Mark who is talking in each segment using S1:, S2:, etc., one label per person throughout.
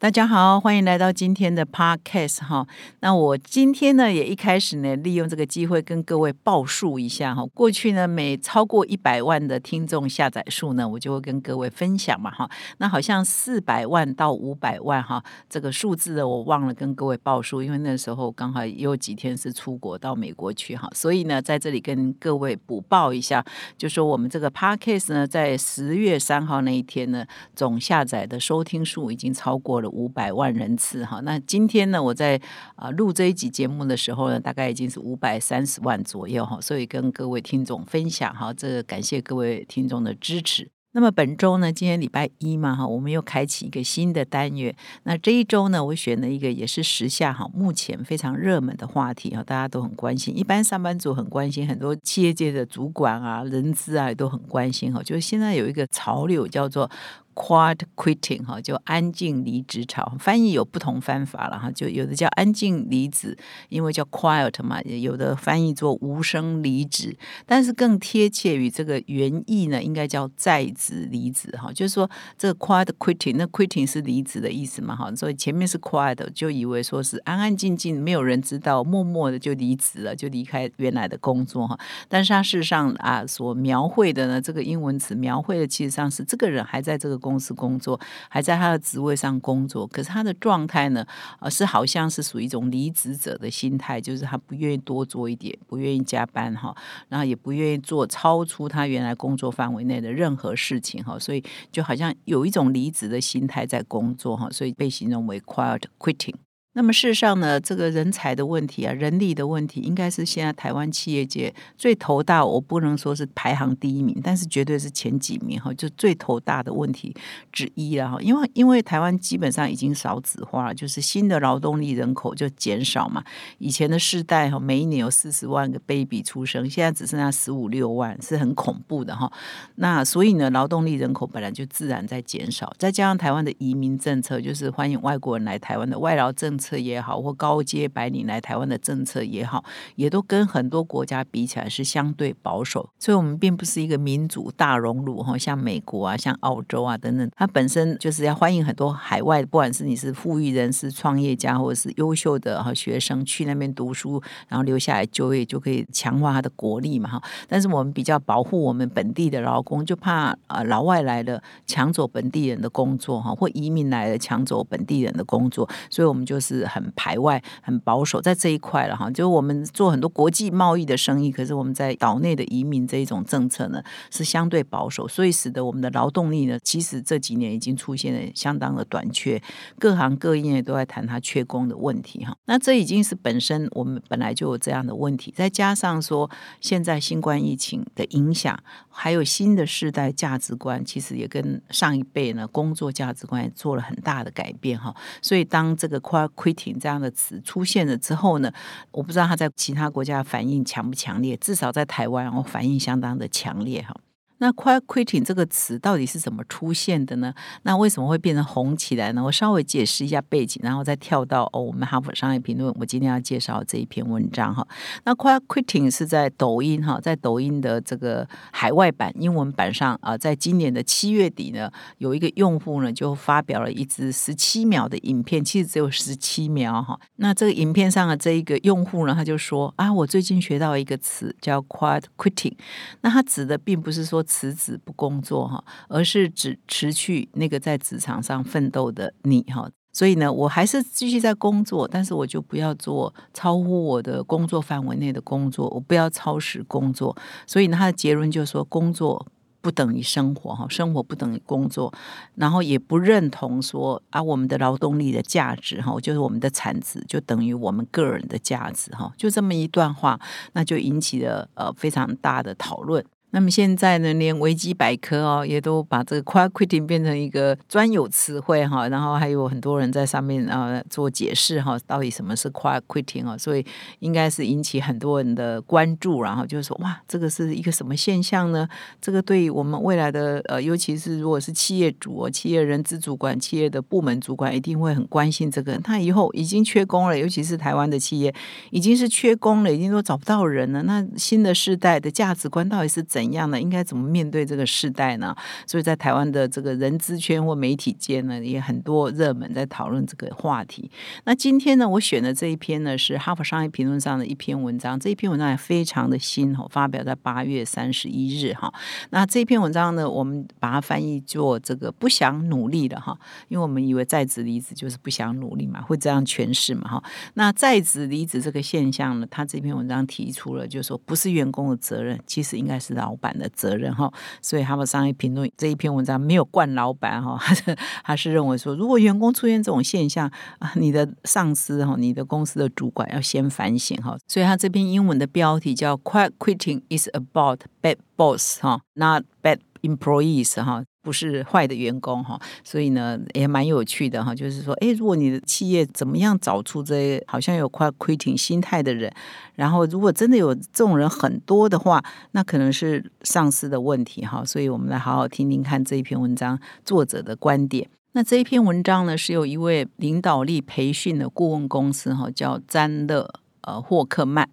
S1: 大家好，欢迎来到今天的 Podcast 哈。那我今天呢，也一开始呢，利用这个机会跟各位报数一下哈。过去呢，每超过一百万的听众下载数呢，我就会跟各位分享嘛哈。那好像四百万到五百万哈，这个数字呢，我忘了跟各位报数，因为那时候刚好也有几天是出国到美国去哈，所以呢，在这里跟各位补报一下，就说我们这个 Podcast 呢，在十月三号那一天呢，总下载的收听数已经超过了。五百万人次哈，那今天呢，我在啊录这一集节目的时候呢，大概已经是五百三十万左右哈，所以跟各位听众分享哈，这感谢各位听众的支持。那么本周呢，今天礼拜一嘛哈，我们又开启一个新的单元。那这一周呢，我选了一个也是时下哈目前非常热门的话题哈，大家都很关心，一般上班族很关心，很多企业界的主管啊、人资啊都很关心哈，就是现在有一个潮流叫做。Quiet quitting 哈，就安静离职潮，翻译有不同方法了哈，就有的叫安静离职，因为叫 quiet 嘛，有的翻译做无声离职，但是更贴切于这个原意呢，应该叫在职离职哈，就是说这个 quiet quitting，那 quitting 是离职的意思嘛哈，所以前面是 quiet，就以为说是安安静静，没有人知道，默默的就离职了，就离开原来的工作哈，但是他事实上啊，所描绘的呢，这个英文词描绘的，其实上是这个人还在这个。公司工作，还在他的职位上工作，可是他的状态呢？呃，是好像是属于一种离职者的心态，就是他不愿意多做一点，不愿意加班哈，然后也不愿意做超出他原来工作范围内的任何事情哈，所以就好像有一种离职的心态在工作哈，所以被形容为 quiet quitting。那么事实上呢，这个人才的问题啊，人力的问题，应该是现在台湾企业界最头大。我不能说是排行第一名，但是绝对是前几名哈，就最头大的问题之一了哈。因为因为台湾基本上已经少子化了，就是新的劳动力人口就减少嘛。以前的世代哈，每一年有四十万个 baby 出生，现在只剩下十五六万，是很恐怖的哈。那所以呢，劳动力人口本来就自然在减少，再加上台湾的移民政策，就是欢迎外国人来台湾的外劳政。策也好，或高阶白领来台湾的政策也好，也都跟很多国家比起来是相对保守，所以我们并不是一个民主大熔炉哈，像美国啊，像澳洲啊等等，它本身就是要欢迎很多海外，不管是你是富裕人士、创业家，或者是优秀的哈学生去那边读书，然后留下来就业，就可以强化他的国力嘛哈。但是我们比较保护我们本地的劳工，就怕啊老外来了抢走本地人的工作哈，或移民来了抢走本地人的工作，所以我们就是。是很排外、很保守，在这一块了哈。就是我们做很多国际贸易的生意，可是我们在岛内的移民这一种政策呢，是相对保守，所以使得我们的劳动力呢，其实这几年已经出现了相当的短缺，各行各业都在谈它缺工的问题哈。那这已经是本身我们本来就有这样的问题，再加上说现在新冠疫情的影响，还有新的世代价值观，其实也跟上一辈呢工作价值观也做了很大的改变哈。所以当这个跨 quitting 这样的词出现了之后呢，我不知道他在其他国家反应强不强烈，至少在台湾，我反应相当的强烈哈。那 quiet quitting 这个词到底是怎么出现的呢？那为什么会变成红起来呢？我稍微解释一下背景，然后再跳到哦，我们哈佛商业评论，我今天要介绍这一篇文章哈。那 quiet quitting 是在抖音哈，在抖音的这个海外版英文版上啊，在今年的七月底呢，有一个用户呢就发表了一支十七秒的影片，其实只有十七秒哈。那这个影片上的这一个用户呢，他就说啊，我最近学到一个词叫 quiet quitting，那他指的并不是说。辞职不工作哈，而是指辞去那个在职场上奋斗的你哈。所以呢，我还是继续在工作，但是我就不要做超乎我的工作范围内的工作，我不要超时工作。所以呢，他的结论就是说，工作不等于生活哈，生活不等于工作，然后也不认同说啊，我们的劳动力的价值哈，就是我们的产值就等于我们个人的价值哈，就这么一段话，那就引起了呃非常大的讨论。那么现在呢，连维基百科哦，也都把这个 quiet quitting 变成一个专有词汇哈，然后还有很多人在上面啊做解释哈，到底什么是 quiet quitting 哦，所以应该是引起很多人的关注，然后就是说哇，这个是一个什么现象呢？这个对于我们未来的呃，尤其是如果是企业主、企业人资主管、企业的部门主管，一定会很关心这个。他以后已经缺工了，尤其是台湾的企业已经是缺工了，已经都找不到人了。那新的世代的价值观到底是怎？怎样呢？应该怎么面对这个时代呢？所以在台湾的这个人资圈或媒体间呢，也很多热门在讨论这个话题。那今天呢，我选的这一篇呢是《哈佛商业评论》上的一篇文章。这一篇文章也非常的新哈，发表在八月三十一日哈。那这篇文章呢，我们把它翻译做这个不想努力的哈，因为我们以为在职离职就是不想努力嘛，会这样诠释嘛哈。那在职离职这个现象呢，他这篇文章提出了，就是说不是员工的责任，其实应该是老。老板的责任哈，所以他们商业评论这一篇文章没有惯老板哈，他是认为说，如果员工出现这种现象啊，你的上司哈，你的公司的主管要先反省哈。所以他这篇英文的标题叫 “Quiet Quitting is about bad boss 哈，not bad employees 哈”。不是坏的员工哈，所以呢也蛮有趣的哈。就是说，哎，如果你的企业怎么样找出这好像有快 quitting 心态的人，然后如果真的有这种人很多的话，那可能是上司的问题哈。所以我们来好好听听看这一篇文章作者的观点。那这一篇文章呢，是有一位领导力培训的顾问公司哈，叫詹勒呃霍克曼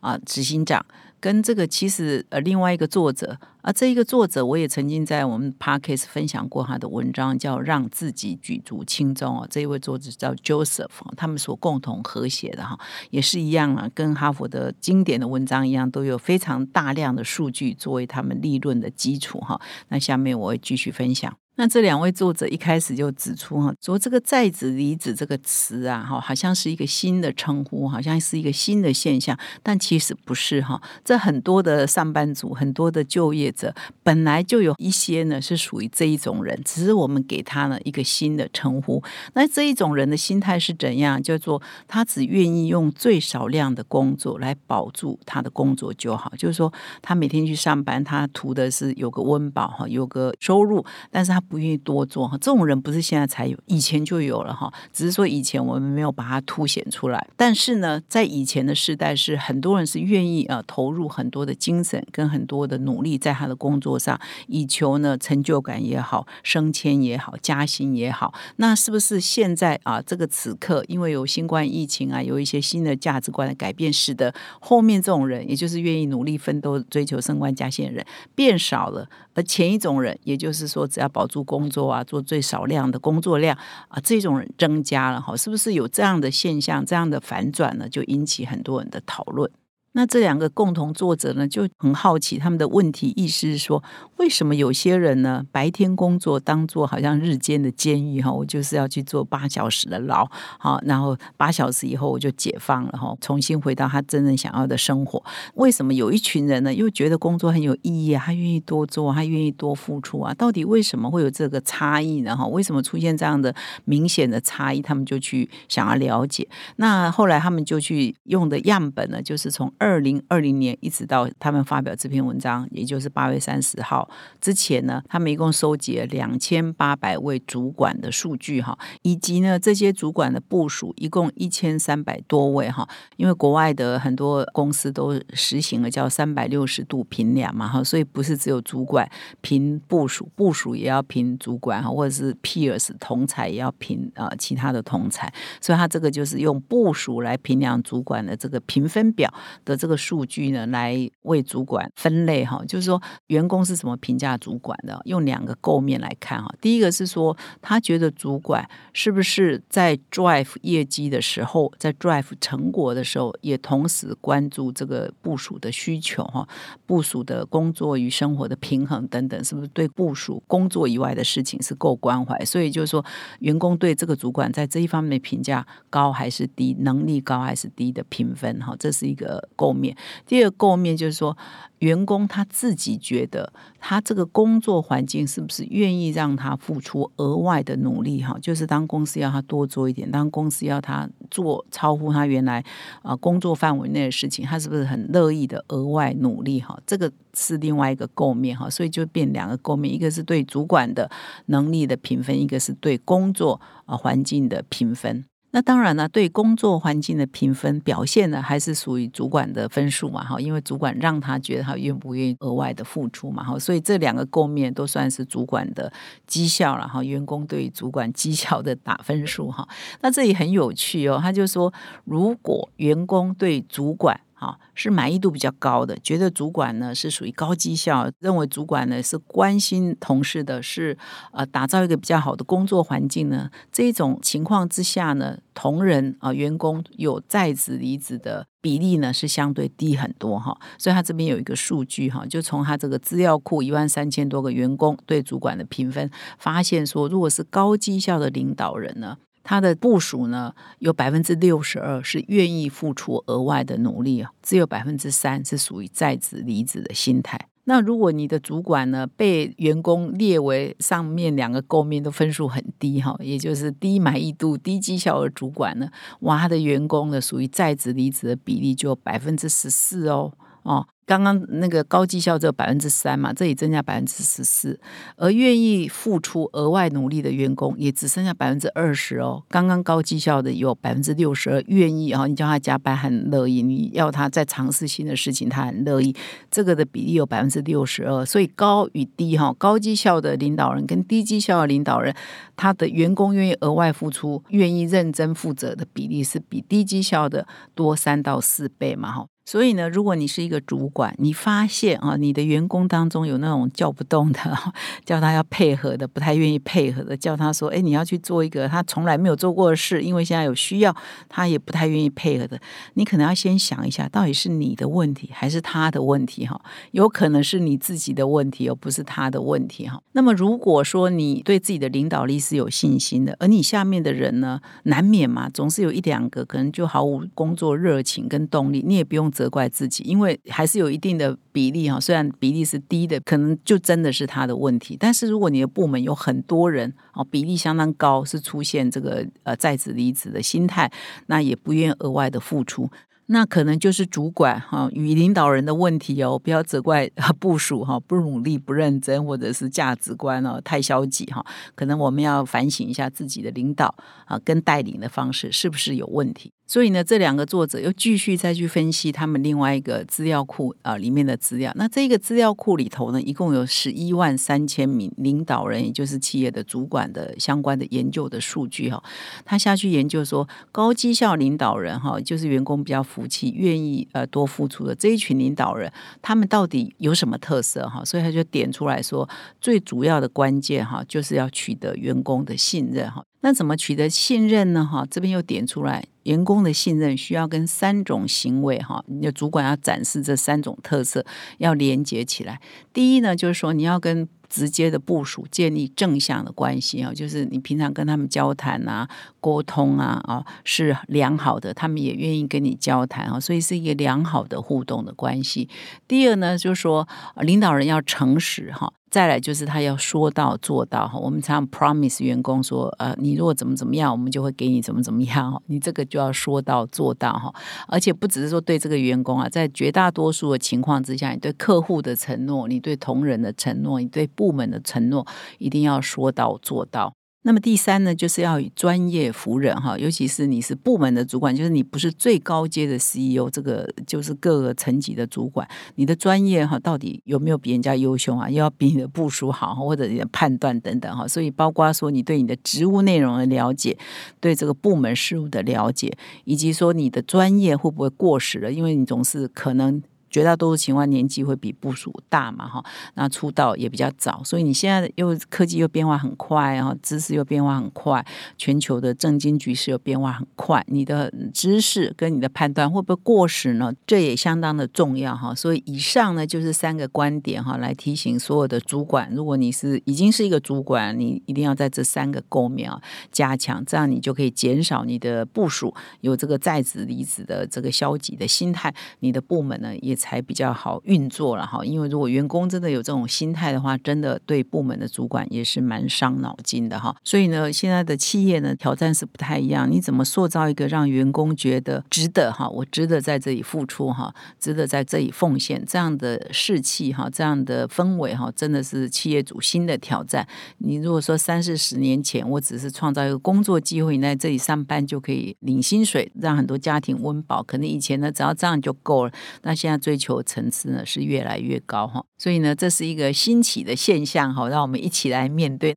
S1: 啊执行长。跟这个其实呃另外一个作者啊，这一个作者我也曾经在我们 podcast 分享过他的文章，叫让自己举足轻重哦。这一位作者叫 Joseph，他们所共同合写的哈，也是一样啊，跟哈佛的经典的文章一样，都有非常大量的数据作为他们立论的基础哈。那下面我会继续分享。那这两位作者一开始就指出哈，说这个在职离职这个词啊，哈，好像是一个新的称呼，好像是一个新的现象，但其实不是哈。这很多的上班族，很多的就业者，本来就有一些呢是属于这一种人，只是我们给他呢一个新的称呼。那这一种人的心态是怎样？叫做他只愿意用最少量的工作来保住他的工作就好，就是说他每天去上班，他图的是有个温饱哈，有个收入，但是他。不愿意多做哈，这种人不是现在才有，以前就有了哈。只是说以前我们没有把它凸显出来。但是呢，在以前的时代，是很多人是愿意啊投入很多的精神跟很多的努力在他的工作上，以求呢成就感也好，升迁也好，加薪也好。那是不是现在啊这个此刻，因为有新冠疫情啊，有一些新的价值观的改变，使得后面这种人，也就是愿意努力奋斗、追求升官加薪的人变少了？而前一种人，也就是说，只要保做工作啊，做最少量的工作量啊，这种人增加了哈，是不是有这样的现象、这样的反转呢？就引起很多人的讨论。那这两个共同作者呢，就很好奇他们的问题意思是说，为什么有些人呢白天工作当做好像日间的监狱哈，我就是要去做八小时的牢，好，然后八小时以后我就解放了哈，重新回到他真正想要的生活。为什么有一群人呢，又觉得工作很有意义啊，他愿意多做，他愿意多付出啊？到底为什么会有这个差异呢？哈，为什么出现这样的明显的差异？他们就去想要了解。那后来他们就去用的样本呢，就是从二零二零年一直到他们发表这篇文章，也就是八月三十号之前呢，他们一共收集了两千八百位主管的数据哈，以及呢这些主管的部署一共一千三百多位哈。因为国外的很多公司都实行了叫三百六十度评量嘛哈，所以不是只有主管评部署，部署也要评主管哈，或者是 peers 同才也要评啊其他的同才，所以他这个就是用部署来评量主管的这个评分表的。这个数据呢，来为主管分类哈，就是说员工是怎么评价主管的？用两个构面来看哈。第一个是说，他觉得主管是不是在 drive 业绩的时候，在 drive 成果的时候，也同时关注这个部署的需求哈，部署的工作与生活的平衡等等，是不是对部署工作以外的事情是够关怀？所以就是说，员工对这个主管在这一方面的评价高还是低，能力高还是低的评分哈，这是一个。构面。第二个构面就是说。员工他自己觉得，他这个工作环境是不是愿意让他付出额外的努力？哈，就是当公司要他多做一点，当公司要他做超乎他原来啊工作范围内的事情，他是不是很乐意的额外努力？哈，这个是另外一个构面哈，所以就变两个构面，一个是对主管的能力的评分，一个是对工作啊环境的评分。那当然呢，对工作环境的评分表现呢，还是属于主管的分数嘛，哈，因为主管让他觉得他愿不愿意额外的付出嘛，哈，所以这两个构面都算是主管的绩效了，哈，员工对主管绩效的打分数，哈，那这里很有趣哦，他就说，如果员工对主管。啊，是满意度比较高的，觉得主管呢是属于高绩效，认为主管呢是关心同事的，是呃打造一个比较好的工作环境呢。这种情况之下呢，同仁啊员工有在职离职的比例呢是相对低很多哈。所以他这边有一个数据哈，就从他这个资料库一万三千多个员工对主管的评分，发现说，如果是高绩效的领导人呢。他的部署呢，有百分之六十二是愿意付出额外的努力只有百分之三是属于在职离职的心态。那如果你的主管呢，被员工列为上面两个构面都分数很低哈，也就是低满意度、低绩效的主管呢，哇，他的员工呢属于在职离职的比例就百分之十四哦哦。刚刚那个高绩效只有百分之三嘛，这里增加百分之十四，而愿意付出额外努力的员工也只剩下百分之二十哦。刚刚高绩效的有百分之六十二愿意哦，你叫他加班很乐意，你要他再尝试新的事情，他很乐意。这个的比例有百分之六十二，所以高与低哈，高绩效的领导人跟低绩效的领导人，他的员工愿意额外付出、愿意认真负责的比例是比低绩效的多三到四倍嘛哈。所以呢，如果你是一个主管，你发现啊，你的员工当中有那种叫不动的，叫他要配合的，不太愿意配合的，叫他说，哎，你要去做一个他从来没有做过的事，因为现在有需要，他也不太愿意配合的，你可能要先想一下，到底是你的问题还是他的问题哈？有可能是你自己的问题，而不是他的问题哈。那么如果说你对自己的领导力是有信心的，而你下面的人呢，难免嘛，总是有一两个可能就毫无工作热情跟动力，你也不用。责怪自己，因为还是有一定的比例哈，虽然比例是低的，可能就真的是他的问题。但是如果你的部门有很多人哦，比例相当高，是出现这个呃在职离职的心态，那也不愿额外的付出。那可能就是主管哈与领导人的问题哦，不要责怪部署哈不努力不认真，或者是价值观哦太消极哈。可能我们要反省一下自己的领导啊跟带领的方式是不是有问题。所以呢，这两个作者又继续再去分析他们另外一个资料库啊里面的资料。那这个资料库里头呢，一共有十一万三千名领导人，也就是企业的主管的相关的研究的数据哈。他下去研究说，高绩效领导人哈，就是员工比较服气、愿意呃多付出的这一群领导人，他们到底有什么特色哈？所以他就点出来说，最主要的关键哈，就是要取得员工的信任哈。那怎么取得信任呢？哈，这边又点出来，员工的信任需要跟三种行为哈，你的主管要展示这三种特色，要连接起来。第一呢，就是说你要跟直接的部署建立正向的关系啊，就是你平常跟他们交谈啊、沟通啊啊是良好的，他们也愿意跟你交谈啊，所以是一个良好的互动的关系。第二呢，就是说领导人要诚实哈。再来就是他要说到做到哈，我们常 promise 员工说，呃，你如果怎么怎么样，我们就会给你怎么怎么样 你这个就要说到做到哈，而且不只是说对这个员工啊，在绝大多数的情况之下，你对客户的承诺，你对同仁的承诺，你对部门的承诺，一定要说到做到。那么第三呢，就是要以专业服人哈，尤其是你是部门的主管，就是你不是最高阶的 CEO，这个就是各个层级的主管，你的专业哈到底有没有比人家优秀啊？又要比你的部署好，或者你的判断等等哈。所以包括说你对你的职务内容的了解，对这个部门事务的了解，以及说你的专业会不会过时了？因为你总是可能。绝大多数情况年纪会比部署大嘛，哈，那出道也比较早，所以你现在又科技又变化很快，然后知识又变化很快，全球的政经局势又变化很快，你的知识跟你的判断会不会过时呢？这也相当的重要哈。所以以上呢就是三个观点哈，来提醒所有的主管，如果你是已经是一个主管，你一定要在这三个构面啊加强，这样你就可以减少你的部署有这个在职离职的这个消极的心态，你的部门呢也才比较好运作了哈。因为如果员工真的有这种心态的话，真的对部门的主管也是蛮伤脑筋的哈。所以呢，现在的企业呢挑战是不太一样，你怎么塑造一个让员工觉得值得哈，我值得在这里付出哈，值得在这里奉献这样的士气哈，这样的氛围哈，真的是企业主新的挑战。你如果说三四十年前，我只是创造一个工作机会，你在这里上班就可以领薪水，让很多家庭温饱，可能以前呢只要这样就够了。那现在最追求层次呢是越来越高哈，所以呢这是一个新起的现象哈，让我们一起来面对。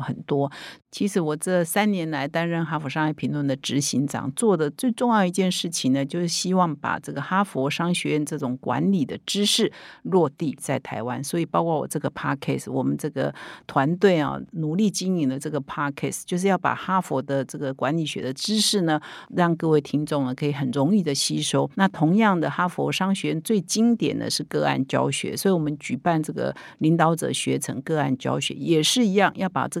S1: 很多。其实我这三年来担任哈佛商业评论的执行长，做的最重要一件事情呢，就是希望把这个哈佛商学院这种管理的知识落地在台湾。所以，包括我这个 podcast，我们这个团队啊，努力经营的这个 podcast，就是要把哈佛的这个管理学的知识呢，让各位听众呢可以很容易的吸收。那同样的，哈佛商学院最经典的是个案教学，所以我们举办这个领导者学成个案教学，也是一样，要把这